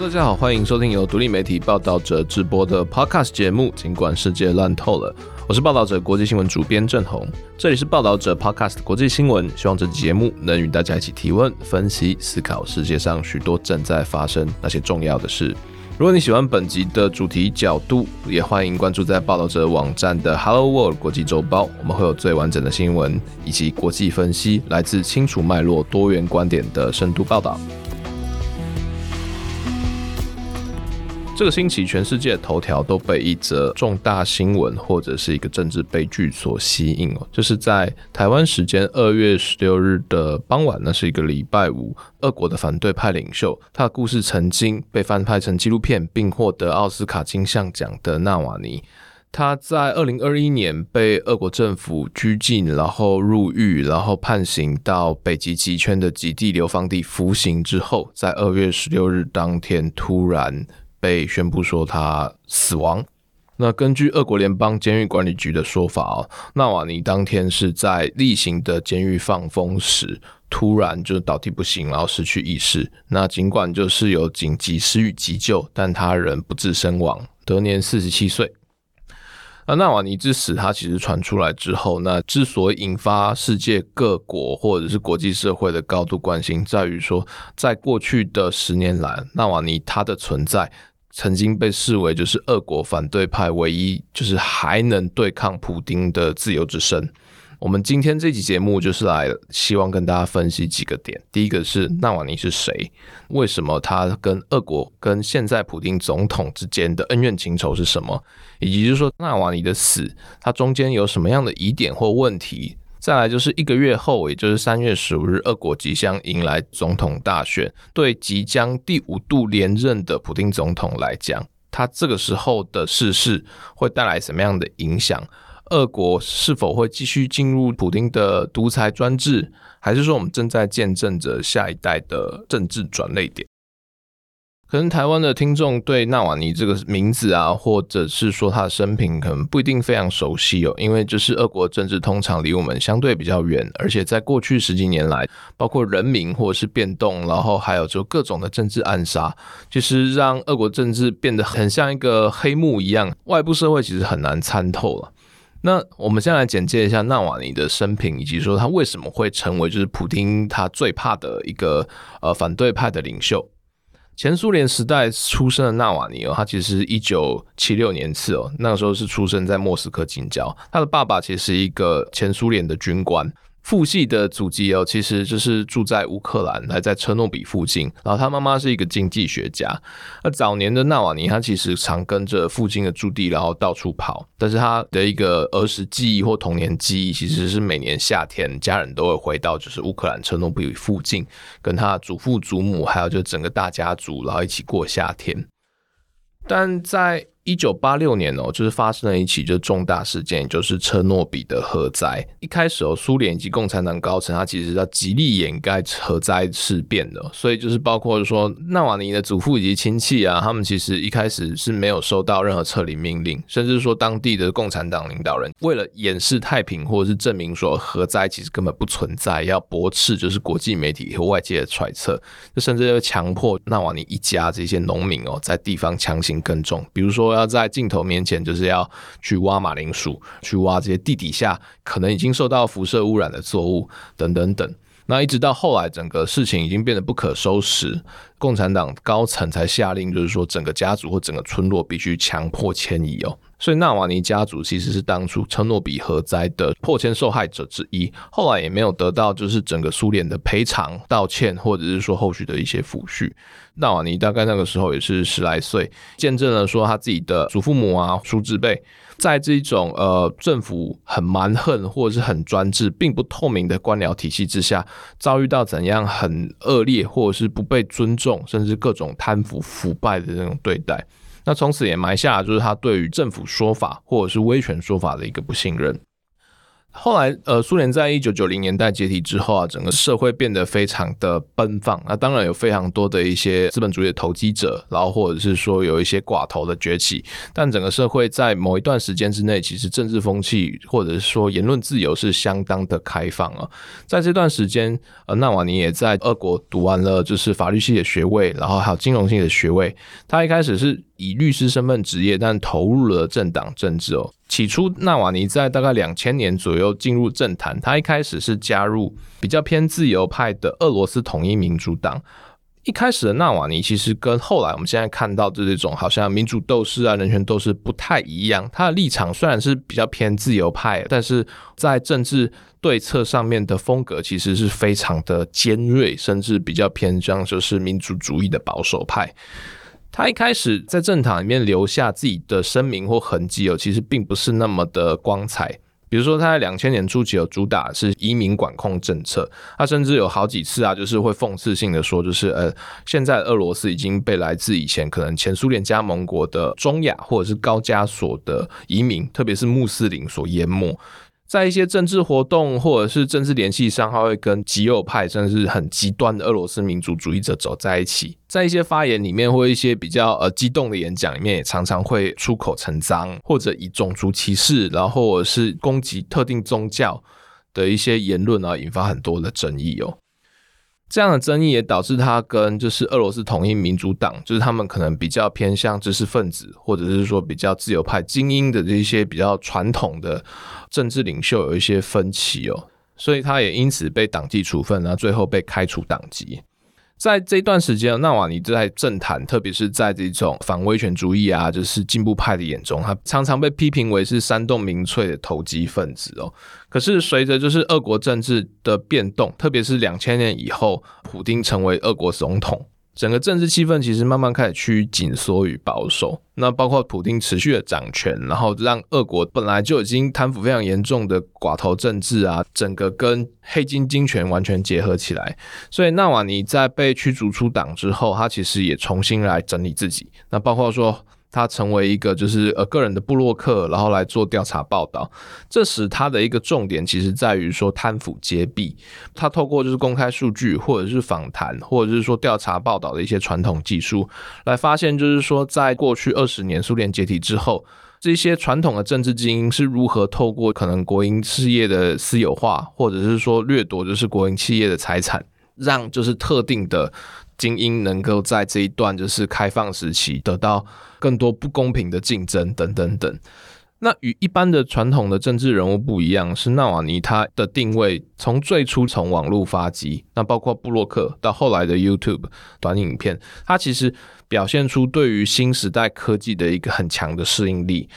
大家好，欢迎收听由独立媒体报道者直播的 Podcast 节目。尽管世界乱透了，我是报道者国际新闻主编郑红，这里是报道者 Podcast 国际新闻。希望这期节目能与大家一起提问、分析、思考世界上许多正在发生那些重要的事。如果你喜欢本集的主题角度，也欢迎关注在报道者网站的 Hello World 国际周报，我们会有最完整的新闻以及国际分析，来自清楚脉络、多元观点的深度报道。这个星期，全世界头条都被一则重大新闻或者是一个政治悲剧所吸引哦，就是在台湾时间二月十六日的傍晚，那是一个礼拜五，俄国的反对派领袖，他的故事曾经被翻拍成纪录片，并获得奥斯卡金像奖的纳瓦尼，他在二零二一年被俄国政府拘禁，然后入狱，然后判刑到北极极圈的极地流放地服刑之后，在二月十六日当天突然。被宣布说他死亡。那根据俄国联邦监狱管理局的说法哦，纳瓦尼当天是在例行的监狱放风时，突然就倒地不行，然后失去意识。那尽管就是有紧急施予急救，但他人不治身亡，得年四十七岁。那纳瓦尼之死，他其实传出来之后，那之所以引发世界各国或者是国际社会的高度关心，在于说，在过去的十年来，纳瓦尼他的存在。曾经被视为就是俄国反对派唯一就是还能对抗普丁的自由之声。我们今天这期节目就是来希望跟大家分析几个点。第一个是纳瓦尼是谁？为什么他跟俄国跟现在普丁总统之间的恩怨情仇是什么？以及就是说纳瓦尼的死，他中间有什么样的疑点或问题？再来就是一个月后，也就是三月十五日，俄国即将迎来总统大选。对即将第五度连任的普丁总统来讲，他这个时候的逝世会带来什么样的影响？俄国是否会继续进入普丁的独裁专制，还是说我们正在见证着下一代的政治转捩点？可能台湾的听众对纳瓦尼这个名字啊，或者是说他的生平，可能不一定非常熟悉哦。因为就是俄国政治通常离我们相对比较远，而且在过去十几年来，包括人民或者是变动，然后还有就各种的政治暗杀，其实让俄国政治变得很像一个黑幕一样，外部社会其实很难参透了。那我们先来简介一下纳瓦尼的生平，以及说他为什么会成为就是普丁他最怕的一个呃反对派的领袖。前苏联时代出生的纳瓦尼哦，他其实一九七六年次哦，那个时候是出生在莫斯科近郊。他的爸爸其实是一个前苏联的军官。父系的祖籍哦，其实就是住在乌克兰，还在车诺比附近。然后他妈妈是一个经济学家。那早年的纳瓦尼，他其实常跟着父亲的驻地，然后到处跑。但是他的一个儿时记忆或童年记忆，其实是每年夏天，家人都会回到就是乌克兰车诺比附近，跟他祖父祖母，还有就整个大家族，然后一起过夏天。但在一九八六年哦，就是发生了一起就重大事件，也就是车诺比的核灾。一开始哦，苏联以及共产党高层，他其实要极力掩盖核灾事变的，所以就是包括说纳瓦尼的祖父以及亲戚啊，他们其实一开始是没有收到任何撤离命令，甚至说当地的共产党领导人为了掩饰太平，或者是证明说核灾其实根本不存在，要驳斥就是国际媒体和外界的揣测，就甚至要强迫纳瓦尼一家这些农民哦，在地方强行耕种，比如说。要在镜头面前，就是要去挖马铃薯，去挖这些地底下可能已经受到辐射污染的作物，等等等。那一直到后来，整个事情已经变得不可收拾，共产党高层才下令，就是说整个家族或整个村落必须强迫迁移哦。所以纳瓦尼家族其实是当初车诺比核灾的破千受害者之一，后来也没有得到就是整个苏联的赔偿、道歉，或者是说后续的一些抚恤。纳瓦尼大概那个时候也是十来岁，见证了说他自己的祖父母啊、叔侄辈，在这种呃政府很蛮横或者是很专制、并不透明的官僚体系之下，遭遇到怎样很恶劣或者是不被尊重，甚至各种贪腐腐败的那种对待。那从此也埋下了就是他对于政府说法或者是威权说法的一个不信任。后来，呃，苏联在一九九零年代解体之后啊，整个社会变得非常的奔放。那当然有非常多的一些资本主义的投机者，然后或者是说有一些寡头的崛起。但整个社会在某一段时间之内，其实政治风气或者是说言论自由是相当的开放啊。在这段时间，呃，纳瓦尼也在俄国读完了就是法律系的学位，然后还有金融系的学位。他一开始是以律师身份职业，但投入了政党政治哦。起初，纳瓦尼在大概两千年左右进入政坛。他一开始是加入比较偏自由派的俄罗斯统一民主党。一开始的纳瓦尼其实跟后来我们现在看到的这种好像民主斗士啊、人权斗士不太一样。他的立场虽然是比较偏自由派，但是在政治对策上面的风格其实是非常的尖锐，甚至比较偏向就是民主主义的保守派。他一开始在政坛里面留下自己的声明或痕迹哦，其实并不是那么的光彩。比如说，他在两千年初期有主打是移民管控政策，他甚至有好几次啊，就是会讽刺性的说，就是呃，现在俄罗斯已经被来自以前可能前苏联加盟国的中亚或者是高加索的移民，特别是穆斯林所淹没。在一些政治活动或者是政治联系上，他会跟极右派甚至是很极端的俄罗斯民族主义者走在一起。在一些发言里面或一些比较呃激动的演讲里面，也常常会出口成脏，或者以种族歧视，然后或者是攻击特定宗教的一些言论啊，引发很多的争议哦。这样的争议也导致他跟就是俄罗斯统一民主党，就是他们可能比较偏向知识分子，或者是说比较自由派精英的这些比较传统的政治领袖有一些分歧哦，所以他也因此被党纪处分，然后最后被开除党籍。在这一段时间，纳瓦尼在政坛，特别是在这种反威权主义啊，就是进步派的眼中，他常常被批评为是煽动民粹的投机分子哦。可是随着就是俄国政治的变动，特别是两千年以后，普丁成为俄国总统。整个政治气氛其实慢慢开始趋于紧缩与保守，那包括普丁持续的掌权，然后让俄国本来就已经贪腐非常严重的寡头政治啊，整个跟黑金金权完全结合起来。所以纳瓦尼在被驱逐出党之后，他其实也重新来整理自己，那包括说。他成为一个就是呃个人的布洛克，然后来做调查报道。这时他的一个重点其实在于说贪腐揭弊。他透过就是公开数据，或者是访谈，或者是说调查报道的一些传统技术，来发现就是说在过去二十年苏联解体之后，这些传统的政治精英是如何透过可能国营事业的私有化，或者是说掠夺就是国营企业的财产，让就是特定的。精英能够在这一段就是开放时期得到更多不公平的竞争等等等。那与一般的传统的政治人物不一样，是纳瓦尼他的定位从最初从网络发迹，那包括布洛克到后来的 YouTube 短影片，他其实表现出对于新时代科技的一个很强的适应力。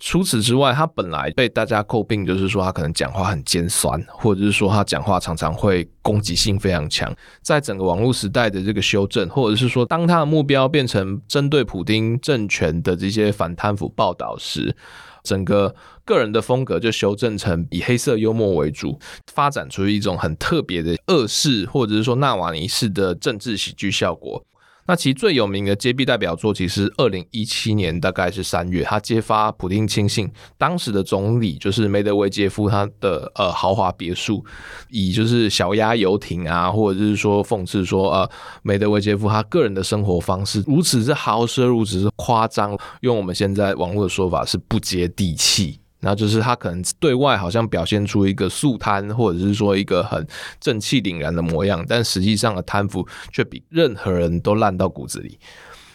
除此之外，他本来被大家诟病，就是说他可能讲话很尖酸，或者是说他讲话常常会攻击性非常强。在整个网络时代的这个修正，或者是说当他的目标变成针对普丁政权的这些反贪腐报道时，整个个人的风格就修正成以黑色幽默为主，发展出一种很特别的恶式，或者是说纳瓦尼式的政治喜剧效果。那其最有名的揭弊代表作，其实二零一七年大概是三月，他揭发普丁亲信当时的总理就是梅德韦杰夫他的呃豪华别墅，以就是小鸭游艇啊，或者是说讽刺说呃梅德韦杰夫他个人的生活方式如此之豪奢，如此之夸张，用我们现在网络的说法是不接地气。那就是他可能对外好像表现出一个素贪，或者是说一个很正气凛然的模样，但实际上的贪腐却比任何人都烂到骨子里。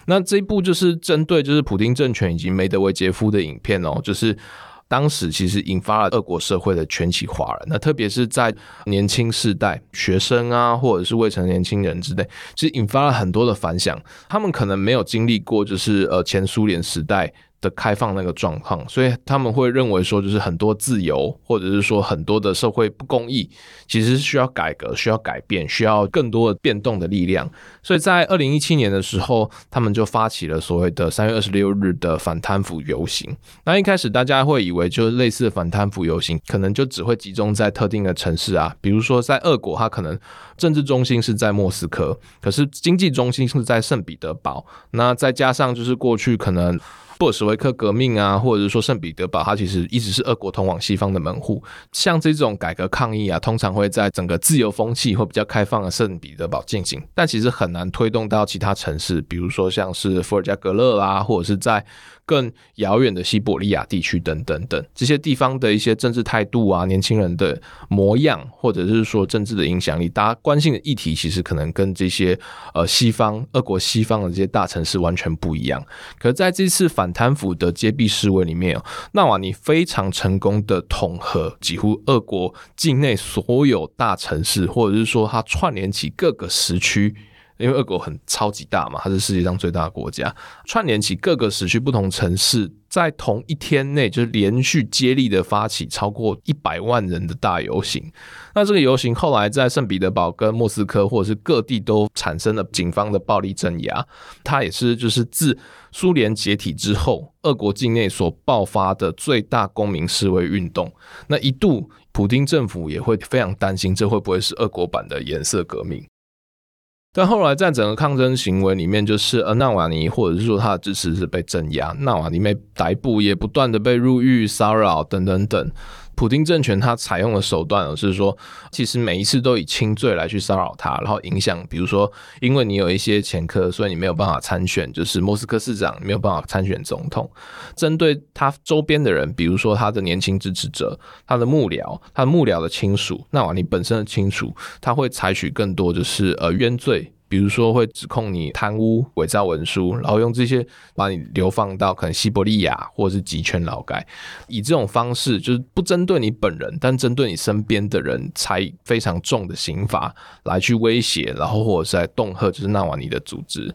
那这一部就是针对就是普丁政权以及梅德韦杰夫的影片哦，就是当时其实引发了俄国社会的全体哗然。那特别是在年轻世代、学生啊，或者是未成年轻人之类，其实引发了很多的反响。他们可能没有经历过就是呃前苏联时代。的开放那个状况，所以他们会认为说，就是很多自由，或者是说很多的社会不公义，其实是需要改革、需要改变、需要更多的变动的力量。所以在二零一七年的时候，他们就发起了所谓的三月二十六日的反贪腐游行。那一开始大家会以为，就是类似反贪腐游行，可能就只会集中在特定的城市啊，比如说在俄国，它可能政治中心是在莫斯科，可是经济中心是在圣彼得堡。那再加上就是过去可能。布尔什维克革命啊，或者是说圣彼得堡，它其实一直是俄国通往西方的门户。像这种改革抗议啊，通常会在整个自由风气或比较开放的圣彼得堡进行，但其实很难推动到其他城市，比如说像是伏尔加格勒啦，或者是在。更遥远的西伯利亚地区等等等这些地方的一些政治态度啊，年轻人的模样，或者是说政治的影响力，大家关心的议题，其实可能跟这些呃西方、俄国西方的这些大城市完全不一样。可是在这次反贪腐的揭弊示威里面哦，纳瓦尼非常成功的统合几乎俄国境内所有大城市，或者是说它串联起各个时区。因为俄国很超级大嘛，它是世界上最大的国家，串联起各个时区不同城市，在同一天内就是连续接力的发起超过一百万人的大游行。那这个游行后来在圣彼得堡跟莫斯科或者是各地都产生了警方的暴力镇压。它也是就是自苏联解体之后，俄国境内所爆发的最大公民示威运动。那一度，普丁政府也会非常担心，这会不会是俄国版的颜色革命？但后来在整个抗争行为里面，就是呃纳瓦尼或者是说他的支持是被镇压，纳瓦尼被逮捕，也不断的被入狱、骚扰等等等。普丁政权他采用的手段是说，其实每一次都以轻罪来去骚扰他，然后影响，比如说，因为你有一些前科，所以你没有办法参选，就是莫斯科市长没有办法参选总统。针对他周边的人，比如说他的年轻支持者、他的幕僚、他的幕僚的亲属，那瓦尼本身的亲属，他会采取更多就是呃冤罪。比如说会指控你贪污、伪造文书，然后用这些把你流放到可能西伯利亚或者是极权劳改，以这种方式就是不针对你本人，但针对你身边的人，才非常重的刑罚来去威胁，然后或者是来恫吓，就是纳瓦尼的组织。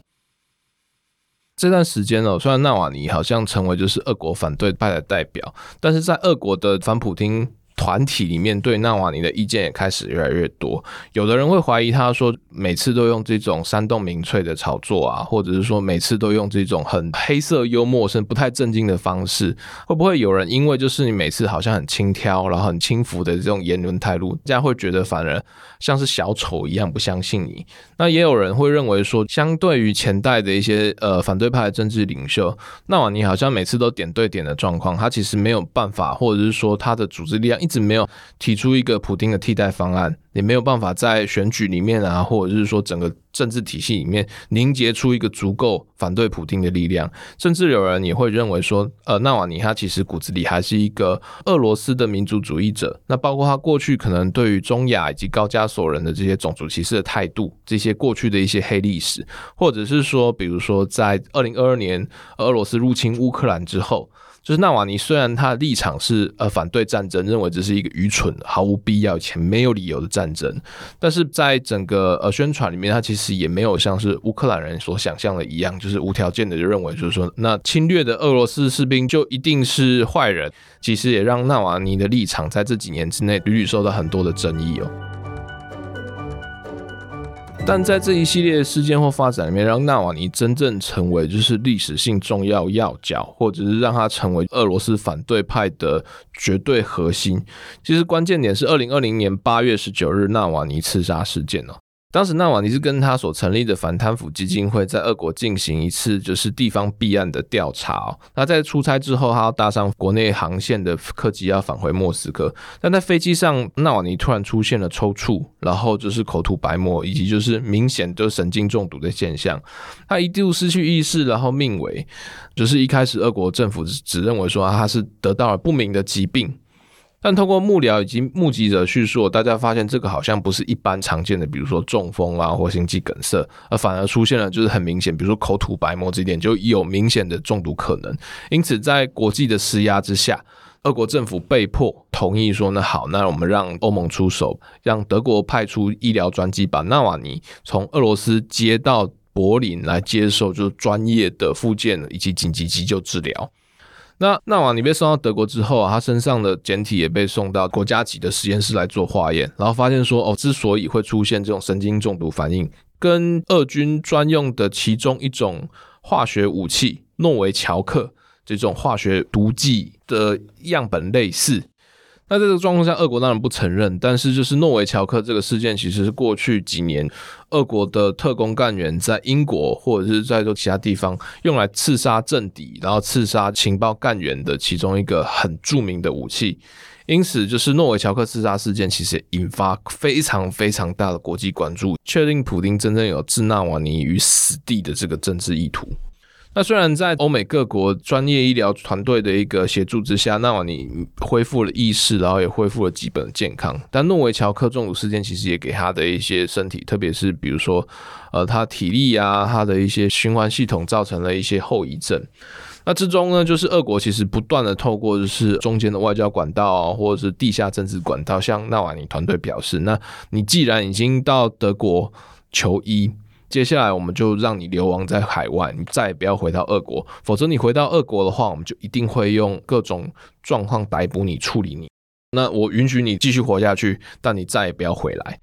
这段时间呢，虽然纳瓦尼好像成为就是俄国反对派的代表，但是在俄国的反普京。团体里面对纳瓦尼的意见也开始越来越多，有的人会怀疑他说每次都用这种煽动民粹的炒作啊，或者是说每次都用这种很黑色幽默、甚至不太正经的方式，会不会有人因为就是你每次好像很轻佻，然后很轻浮的这种言论态度，这样会觉得反而像是小丑一样不相信你？那也有人会认为说，相对于前代的一些呃反对派的政治领袖，纳瓦尼好像每次都点对点的状况，他其实没有办法，或者是说他的组织力量。一直没有提出一个普丁的替代方案，也没有办法在选举里面啊，或者是说整个政治体系里面凝结出一个足够反对普丁的力量。甚至有人也会认为说，呃，纳瓦尼他其实骨子里还是一个俄罗斯的民族主义者。那包括他过去可能对于中亚以及高加索人的这些种族歧视的态度，这些过去的一些黑历史，或者是说，比如说在二零二二年俄罗斯入侵乌克兰之后。就是纳瓦尼虽然他的立场是呃反对战争，认为这是一个愚蠢、毫无必要且没有理由的战争，但是在整个呃宣传里面，他其实也没有像是乌克兰人所想象的一样，就是无条件的就认为就是说那侵略的俄罗斯士兵就一定是坏人。其实也让纳瓦尼的立场在这几年之内屡屡受到很多的争议哦。但在这一系列事件或发展里面，让纳瓦尼真正成为就是历史性重要要角，或者是让他成为俄罗斯反对派的绝对核心。其实关键点是二零二零年八月十九日纳瓦尼刺杀事件哦。当时纳瓦尼是跟他所成立的反贪腐基金会在俄国进行一次就是地方弊案的调查哦。那在出差之后，他要搭上国内航线的客机要返回莫斯科，但在飞机上，纳瓦尼突然出现了抽搐，然后就是口吐白沫，以及就是明显的神经中毒的现象。他一度失去意识，然后命危。就是一开始俄国政府只认为说他是得到了不明的疾病。但通过幕僚以及目击者叙述，大家发现这个好像不是一般常见的，比如说中风啊或心肌梗塞，而反而出现了就是很明显，比如说口吐白沫这一点就有明显的中毒可能。因此，在国际的施压之下，俄国政府被迫同意说：“那好，那我们让欧盟出手，让德国派出医疗专机把纳瓦尼从俄罗斯接到柏林来接受就是专业的复健以及紧急急救治疗。”那纳瓦尼被送到德国之后啊，他身上的简体也被送到国家级的实验室来做化验，然后发现说，哦，之所以会出现这种神经中毒反应，跟俄军专用的其中一种化学武器诺维乔克这种化学毒剂的样本类似。那在这个状况下，俄国当然不承认，但是就是诺维乔克这个事件，其实是过去几年俄国的特工干员在英国或者是在做其他地方用来刺杀政敌，然后刺杀情报干员的其中一个很著名的武器。因此，就是诺维乔克刺杀事件，其实引发非常非常大的国际关注，确定普丁真正有置纳瓦尼于死地的这个政治意图。那虽然在欧美各国专业医疗团队的一个协助之下，纳瓦尼恢复了意识，然后也恢复了基本的健康。但诺维乔克中毒事件其实也给他的一些身体，特别是比如说，呃，他体力啊，他的一些循环系统造成了一些后遗症。那之中呢，就是俄国其实不断的透过就是中间的外交管道，或者是地下政治管道，向纳瓦尼团队表示：那你既然已经到德国求医。接下来我们就让你流亡在海外，你再也不要回到俄国，否则你回到俄国的话，我们就一定会用各种状况逮捕你、处理你。那我允许你继续活下去，但你再也不要回来。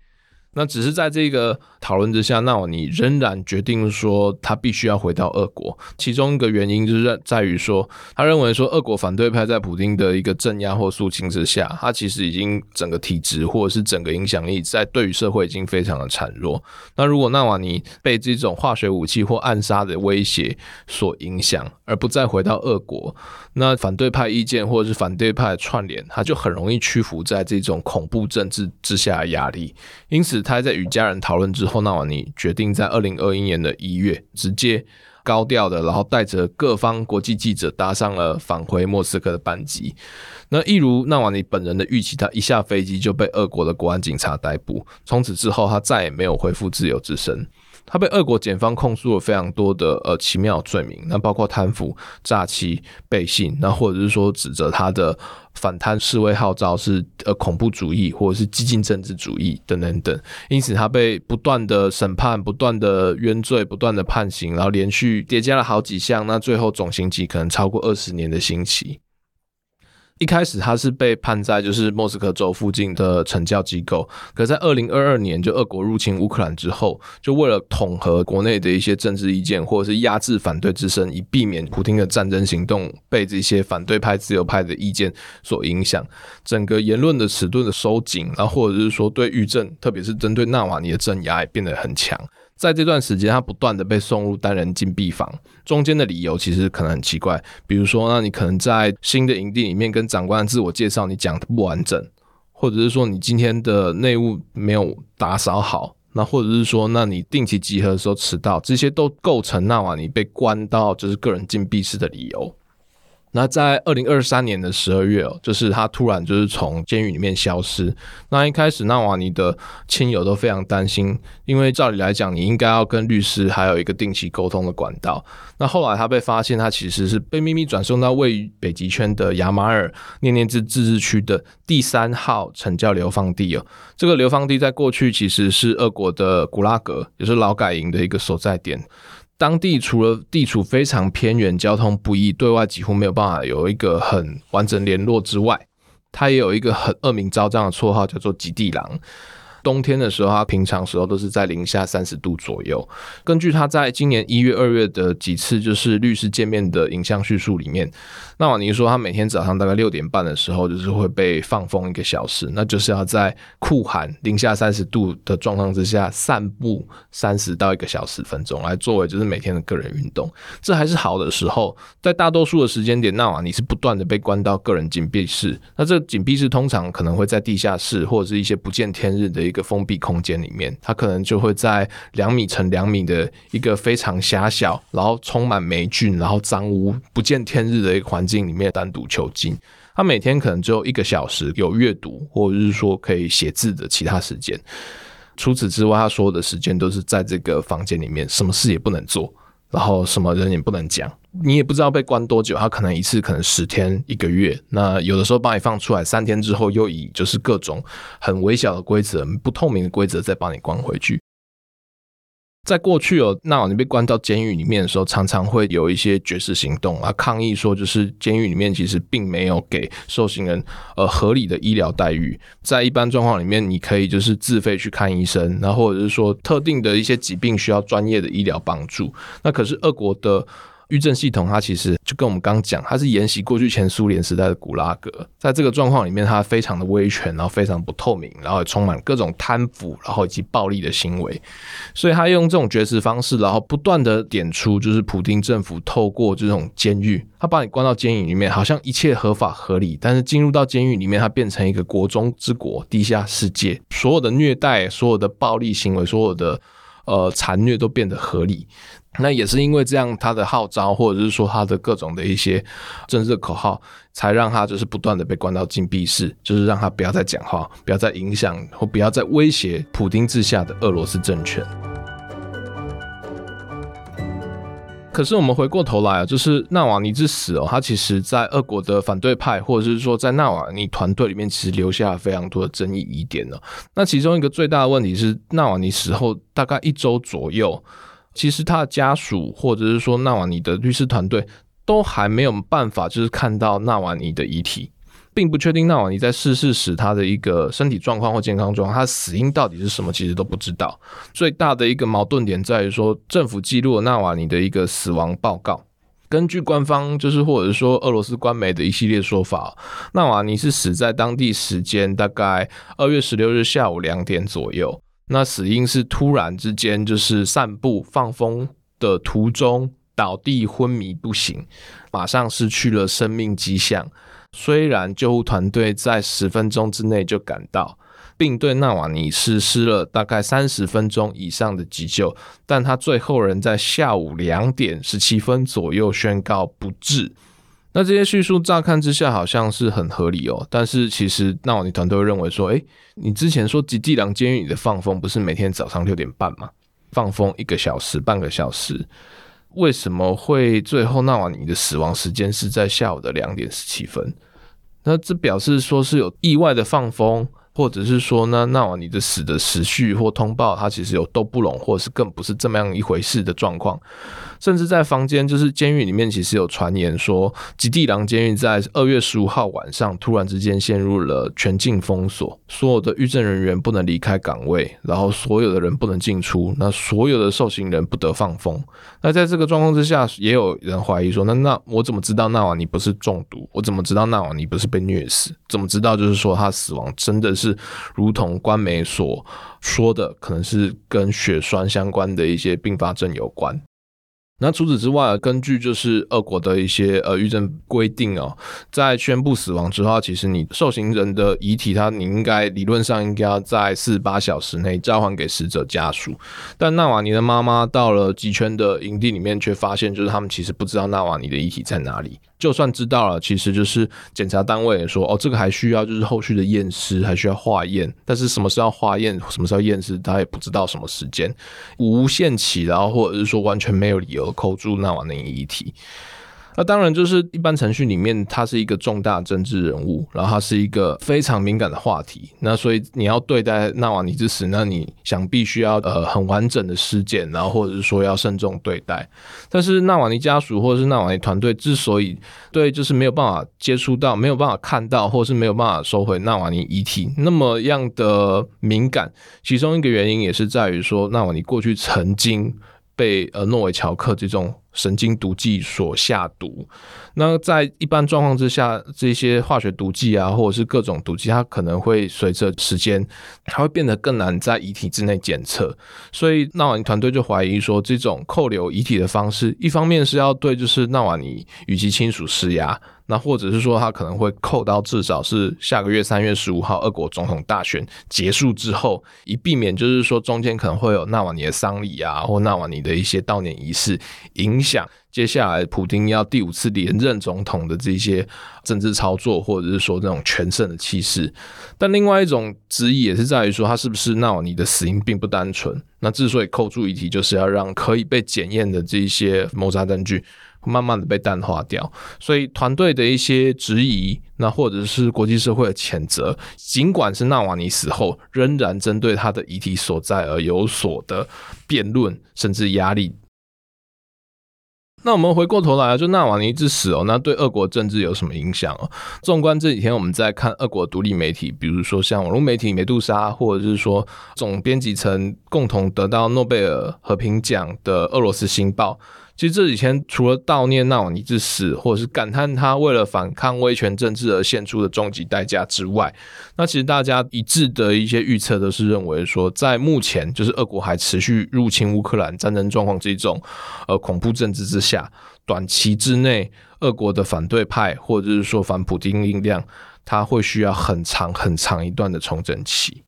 那只是在这个讨论之下，纳瓦尼仍然决定说他必须要回到俄国。其中一个原因就是在于说，他认为说俄国反对派在普京的一个镇压或肃清之下，他其实已经整个体制或者是整个影响力在对于社会已经非常的孱弱。那如果纳瓦尼被这种化学武器或暗杀的威胁所影响，而不再回到俄国，那反对派意见或者是反对派串联，他就很容易屈服在这种恐怖政治之下的压力。因此。他在与家人讨论之后，纳瓦尼决定在二零二一年的一月，直接高调的，然后带着各方国际记者搭上了返回莫斯科的班机。那一如纳瓦尼本人的预期，他一下飞机就被俄国的国安警察逮捕，从此之后，他再也没有恢复自由之身。他被俄国检方控诉了非常多的呃奇妙罪名，那包括贪腐、诈欺、背信，那或者是说指责他的反贪示威号召是呃恐怖主义或者是激进政治主义等等等，因此他被不断的审判、不断的冤罪、不断的判刑，然后连续叠加了好几项，那最后总刑期可能超过二十年的刑期。一开始他是被判在就是莫斯科州附近的惩教机构，可在二零二二年就俄国入侵乌克兰之后，就为了统合国内的一些政治意见，或者是压制反对之声，以避免普京的战争行动被这些反对派、自由派的意见所影响，整个言论的尺度的收紧，然后或者是说对狱政，特别是针对纳瓦尼的镇压也变得很强。在这段时间，他不断的被送入单人禁闭房，中间的理由其实可能很奇怪，比如说，那你可能在新的营地里面跟长官自我介绍你讲的不完整，或者是说你今天的内务没有打扫好，那或者是说，那你定期集合的时候迟到，这些都构成纳瓦尼被关到就是个人禁闭室的理由。那在二零二三年的十二月，就是他突然就是从监狱里面消失。那一开始纳瓦尼的亲友都非常担心，因为照理来讲，你应该要跟律师还有一个定期沟通的管道。那后来他被发现，他其实是被秘密转送到位于北极圈的亚马尔涅涅兹自治区的第三号惩教流放地哦。这个流放地在过去其实是俄国的古拉格，也是劳改营的一个所在点。当地除了地处非常偏远、交通不易、对外几乎没有办法有一个很完整联络之外，它也有一个很恶名昭彰的绰号，叫做“极地狼”。冬天的时候，他平常时候都是在零下三十度左右。根据他在今年一月、二月的几次就是律师见面的影像叙述里面，纳瓦尼说他每天早上大概六点半的时候，就是会被放风一个小时，那就是要在酷寒零下三十度的状况之下散步三十到一个小时分钟，来作为就是每天的个人运动。这还是好的时候，在大多数的时间点，纳瓦尼是不断的被关到个人禁闭室。那这紧闭室通常可能会在地下室或者是一些不见天日的一个。封闭空间里面，他可能就会在两米乘两米的一个非常狭小，然后充满霉菌，然后脏污、不见天日的一个环境里面单独囚禁。他每天可能只有一个小时有阅读，或者是说可以写字的其他时间。除此之外，他所有的时间都是在这个房间里面，什么事也不能做。然后什么人也不能讲，你也不知道被关多久，他可能一次可能十天一个月，那有的时候把你放出来，三天之后又以就是各种很微小的规则、不透明的规则再把你关回去。在过去哦，纳瓦尼被关到监狱里面的时候，常常会有一些绝食行动啊，抗议说就是监狱里面其实并没有给受刑人呃合理的医疗待遇。在一般状况里面，你可以就是自费去看医生，然后或者是说特定的一些疾病需要专业的医疗帮助。那可是俄国的狱政系统它其实就跟我们刚讲，它是沿袭过去前苏联时代的古拉格，在这个状况里面，它非常的威权，然后非常不透明，然后也充满各种贪腐，然后以及暴力的行为，所以他用这种绝食方式，然后不断的点出，就是普丁政府透过这种监狱，他把你关到监狱里面，好像一切合法合理，但是进入到监狱里面，它变成一个国中之国，地下世界，所有的虐待，所有的暴力行为，所有的。呃，残虐都变得合理，那也是因为这样，他的号召或者是说他的各种的一些政治口号，才让他就是不断的被关到禁闭室，就是让他不要再讲话，不要再影响或不要再威胁普丁治下的俄罗斯政权。可是我们回过头来啊，就是纳瓦尼之死哦，他其实在俄国的反对派，或者是说在纳瓦尼团队里面，其实留下了非常多的争议疑点呢。那其中一个最大的问题是，纳瓦尼死后大概一周左右，其实他的家属或者是说纳瓦尼的律师团队都还没有办法，就是看到纳瓦尼的遗体。并不确定纳瓦尼在逝世时他的一个身体状况或健康状况，他死因到底是什么，其实都不知道。最大的一个矛盾点在于说，政府记录了纳瓦尼的一个死亡报告，根据官方就是或者说俄罗斯官媒的一系列说法，纳瓦尼是死在当地时间大概二月十六日下午两点左右。那死因是突然之间就是散步放风的途中倒地昏迷不醒，马上失去了生命迹象。虽然救护团队在十分钟之内就赶到，并对纳瓦尼实施了大概三十分钟以上的急救，但他最后仍在下午两点十七分左右宣告不治。那这些叙述乍看之下好像是很合理哦，但是其实纳瓦尼团队会认为说，诶，你之前说吉地狼监狱里的放风不是每天早上六点半吗？放风一个小时、半个小时。为什么会最后纳瓦尼的死亡时间是在下午的两点十七分？那这表示说是有意外的放风。或者是说呢，纳瓦尼的死的时序或通报，它其实有都不拢，或者是更不是这么样一回事的状况。甚至在房间，就是监狱里面，其实有传言说，极地狼监狱在二月十五号晚上突然之间陷入了全境封锁，所有的狱政人员不能离开岗位，然后所有的人不能进出，那所有的受刑人不得放风。那在这个状况之下，也有人怀疑说，那那我怎么知道纳瓦尼不是中毒？我怎么知道纳瓦尼不是被虐死？怎么知道就是说他死亡真的？是如同官媒所说的，可能是跟血栓相关的一些并发症有关。那除此之外，根据就是俄国的一些呃狱政规定哦，在宣布死亡之后，其实你受刑人的遗体，他你应该理论上应该要在四十八小时内交还给死者家属。但纳瓦尼的妈妈到了极圈的营地里面，却发现就是他们其实不知道纳瓦尼的遗体在哪里。就算知道了，其实就是检查单位也说，哦，这个还需要就是后续的验尸，还需要化验。但是什么时候化验，什么时候验尸，他也不知道什么时间，无限期，然后或者是说完全没有理由扣住纳瓦尼遗体。那当然，就是一般程序里面，他是一个重大政治人物，然后他是一个非常敏感的话题。那所以你要对待纳瓦尼之死，那你想必须要呃很完整的尸检，然后或者是说要慎重对待。但是纳瓦尼家属或者是纳瓦尼团队之所以对就是没有办法接触到、没有办法看到，或是没有办法收回纳瓦尼遗体那么样的敏感，其中一个原因也是在于说纳瓦尼过去曾经被呃诺维乔克这种。神经毒剂所下毒，那在一般状况之下，这些化学毒剂啊，或者是各种毒剂，它可能会随着时间，它会变得更难在遗体之内检测。所以纳瓦尼团队就怀疑说，这种扣留遗体的方式，一方面是要对就是纳瓦尼与其亲属施压。那或者是说，他可能会扣到至少是下个月三月十五号俄国总统大选结束之后，以避免就是说中间可能会有纳瓦尼的丧礼啊，或纳瓦尼的一些悼念仪式，影响接下来普丁要第五次连任总统的这些政治操作，或者是说这种全胜的气势。但另外一种质疑也是在于说，他是不是纳瓦尼的死因并不单纯？那之所以扣住遗体，就是要让可以被检验的这一些谋杀证据。慢慢的被淡化掉，所以团队的一些质疑，那或者是国际社会的谴责，尽管是纳瓦尼死后，仍然针对他的遗体所在而有所的辩论，甚至压力。那我们回过头来，就纳瓦尼之死哦，那对俄国政治有什么影响哦？纵观这几天我们在看俄国独立媒体，比如说像网络媒体梅杜莎，或者是说总编辑层共同得到诺贝尔和平奖的俄罗斯新报。其实这几天除了悼念纳瓦尼之死，或者是感叹他为了反抗威权政治而献出的终极代价之外，那其实大家一致的一些预测都是认为说，在目前就是俄国还持续入侵乌克兰战争状况这种呃恐怖政治之下，短期之内，俄国的反对派或者是说反普丁力量，他会需要很长很长一段的重整期。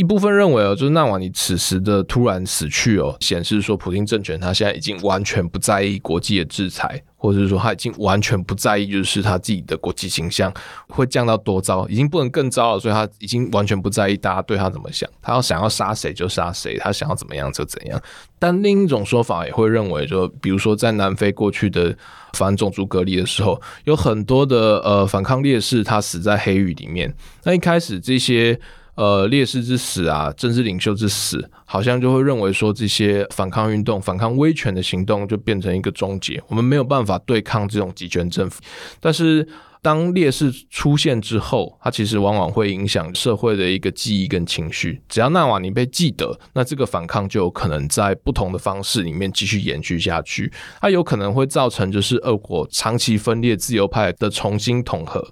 一部分认为哦，就是纳瓦尼此时的突然死去哦，显示说普京政权他现在已经完全不在意国际的制裁，或者是说他已经完全不在意，就是他自己的国际形象会降到多糟，已经不能更糟了，所以他已经完全不在意大家对他怎么想，他要想要杀谁就杀谁，他想要怎么样就怎样。但另一种说法也会认为，就比如说在南非过去的反种族隔离的时候，有很多的呃反抗烈士他死在黑狱里面，那一开始这些。呃，烈士之死啊，政治领袖之死，好像就会认为说，这些反抗运动、反抗威权的行动就变成一个终结，我们没有办法对抗这种极权政府。但是，当烈士出现之后，它其实往往会影响社会的一个记忆跟情绪。只要纳瓦尼被记得，那这个反抗就有可能在不同的方式里面继续延续下去。它有可能会造成就是俄国长期分裂自由派的重新统合。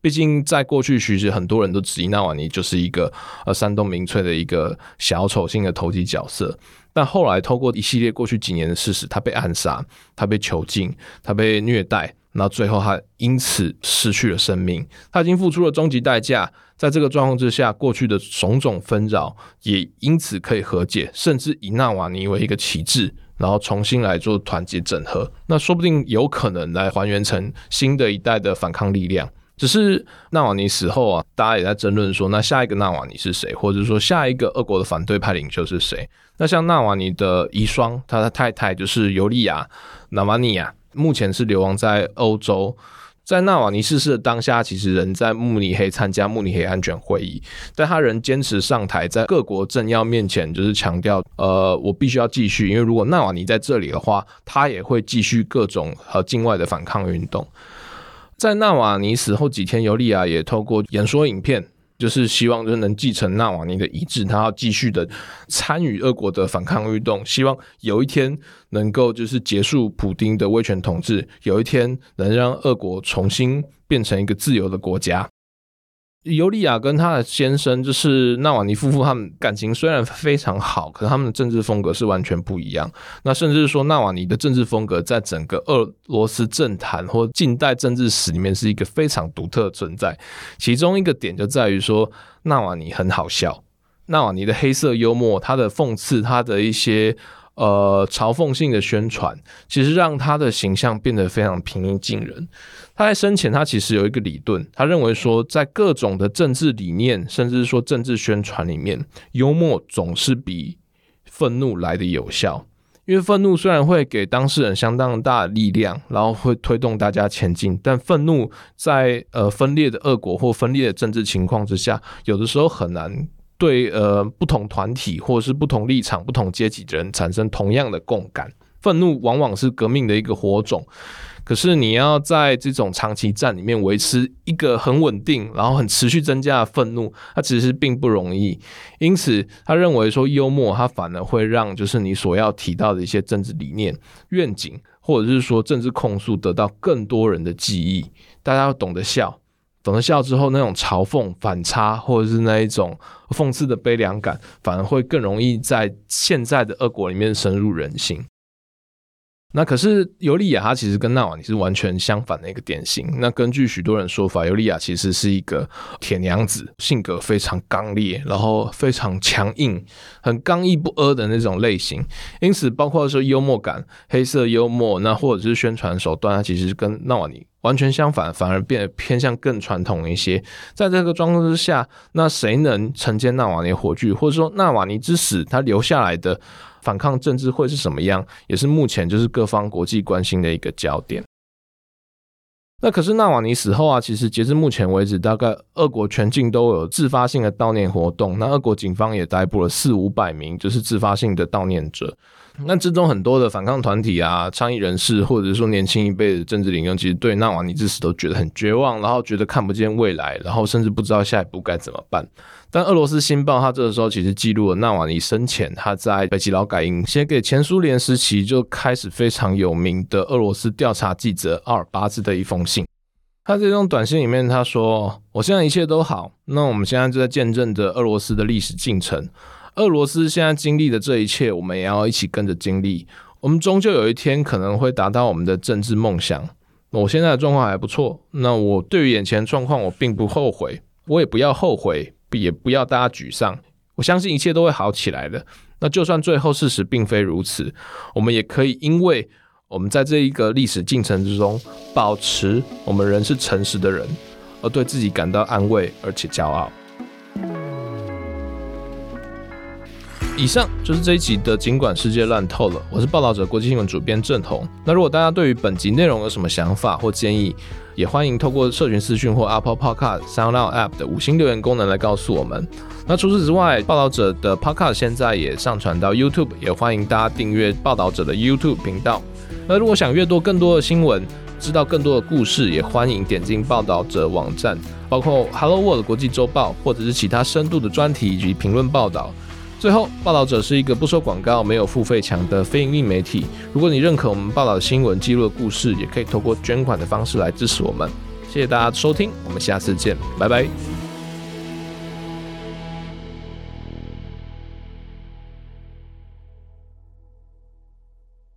毕竟，在过去，其实很多人都质疑纳瓦尼就是一个呃煽动民粹的一个小丑性的投机角色。但后来，透过一系列过去几年的事实，他被暗杀，他被囚禁，他被虐待，然后最后他因此失去了生命。他已经付出了终极代价。在这个状况之下，过去的种种纷扰也因此可以和解，甚至以纳瓦尼为一个旗帜，然后重新来做团结整合。那说不定有可能来还原成新的一代的反抗力量。只是纳瓦尼死后啊，大家也在争论说，那下一个纳瓦尼是谁，或者说下一个俄国的反对派领袖是谁？那像纳瓦尼的遗孀，他的太太就是尤利亚·纳瓦尼亚，目前是流亡在欧洲。在纳瓦尼逝世的当下，其实人在慕尼黑参加慕尼黑安全会议，但他仍坚持上台，在各国政要面前就是强调，呃，我必须要继续，因为如果纳瓦尼在这里的话，他也会继续各种和境外的反抗运动。在纳瓦尼死后几天，尤利亚也透过演说影片，就是希望就是能继承纳瓦尼的遗志，他要继续的参与俄国的反抗运动，希望有一天能够就是结束普丁的威权统治，有一天能让俄国重新变成一个自由的国家。尤利亚跟他的先生就是纳瓦尼夫妇，他们感情虽然非常好，可是他们的政治风格是完全不一样。那甚至是说，纳瓦尼的政治风格在整个俄罗斯政坛或近代政治史里面是一个非常独特的存在。其中一个点就在于说，纳瓦尼很好笑，纳瓦尼的黑色幽默，他的讽刺，他的一些。呃，嘲讽性的宣传，其实让他的形象变得非常平易近人。他在生前，他其实有一个理论，他认为说，在各种的政治理念，甚至说政治宣传里面，幽默总是比愤怒来的有效。因为愤怒虽然会给当事人相当大的力量，然后会推动大家前进，但愤怒在呃分裂的恶国或分裂的政治情况之下，有的时候很难。对呃，不同团体或者是不同立场、不同阶级的人产生同样的共感，愤怒往往是革命的一个火种。可是你要在这种长期战里面维持一个很稳定，然后很持续增加的愤怒，它其实并不容易。因此，他认为说幽默，它反而会让就是你所要提到的一些政治理念、愿景，或者是说政治控诉得到更多人的记忆。大家要懂得笑。懂得笑之后，那种嘲讽、反差，或者是那一种讽刺的悲凉感，反而会更容易在现在的恶果里面深入人心。那可是尤利亚，他其实跟纳瓦尼是完全相反的一个典型。那根据许多人说法，尤利亚其实是一个铁娘子，性格非常刚烈，然后非常强硬，很刚毅不阿的那种类型。因此，包括说幽默感、黑色幽默，那或者是宣传手段，他其实跟纳瓦尼完全相反，反而变得偏向更传统一些。在这个状况之下，那谁能承接纳瓦尼火炬，或者说纳瓦尼之死，他留下来的？反抗政治会是什么样，也是目前就是各方国际关心的一个焦点。那可是纳瓦尼死后啊，其实截至目前为止，大概俄国全境都有自发性的悼念活动。那俄国警方也逮捕了四五百名就是自发性的悼念者。那之中很多的反抗团体啊、倡议人士，或者是说年轻一辈的政治领袖，其实对纳瓦尼之死都觉得很绝望，然后觉得看不见未来，然后甚至不知道下一步该怎么办。但俄罗斯新报他这个时候其实记录了纳瓦尼生前他在北极劳改营写给前苏联时期就开始非常有名的俄罗斯调查记者奥尔巴兹的一封信。他这种短信里面他说：“我现在一切都好，那我们现在就在见证着俄罗斯的历史进程。俄罗斯现在经历的这一切，我们也要一起跟着经历。我们终究有一天可能会达到我们的政治梦想。我现在的状况还不错，那我对于眼前状况我并不后悔，我也不要后悔。”也不要大家沮丧，我相信一切都会好起来的。那就算最后事实并非如此，我们也可以因为我们在这一个历史进程之中，保持我们仍是诚实的人，而对自己感到安慰而且骄傲。以上就是这一集的《尽管世界乱透了》，我是报道者国际新闻主编郑弘。那如果大家对于本集内容有什么想法或建议，也欢迎透过社群私讯或 Apple Podcast SoundOut App 的五星留言功能来告诉我们。那除此之外，报道者的 Podcast 现在也上传到 YouTube，也欢迎大家订阅报道者的 YouTube 频道。那如果想阅读更多的新闻，知道更多的故事，也欢迎点进报道者网站，包括 Hello World 国际周报，或者是其他深度的专题以及评论报道。最后，报道者是一个不收广告、没有付费墙的非盈利媒体。如果你认可我们报道的新闻、记录的故事，也可以透过捐款的方式来支持我们。谢谢大家收听，我们下次见，拜拜。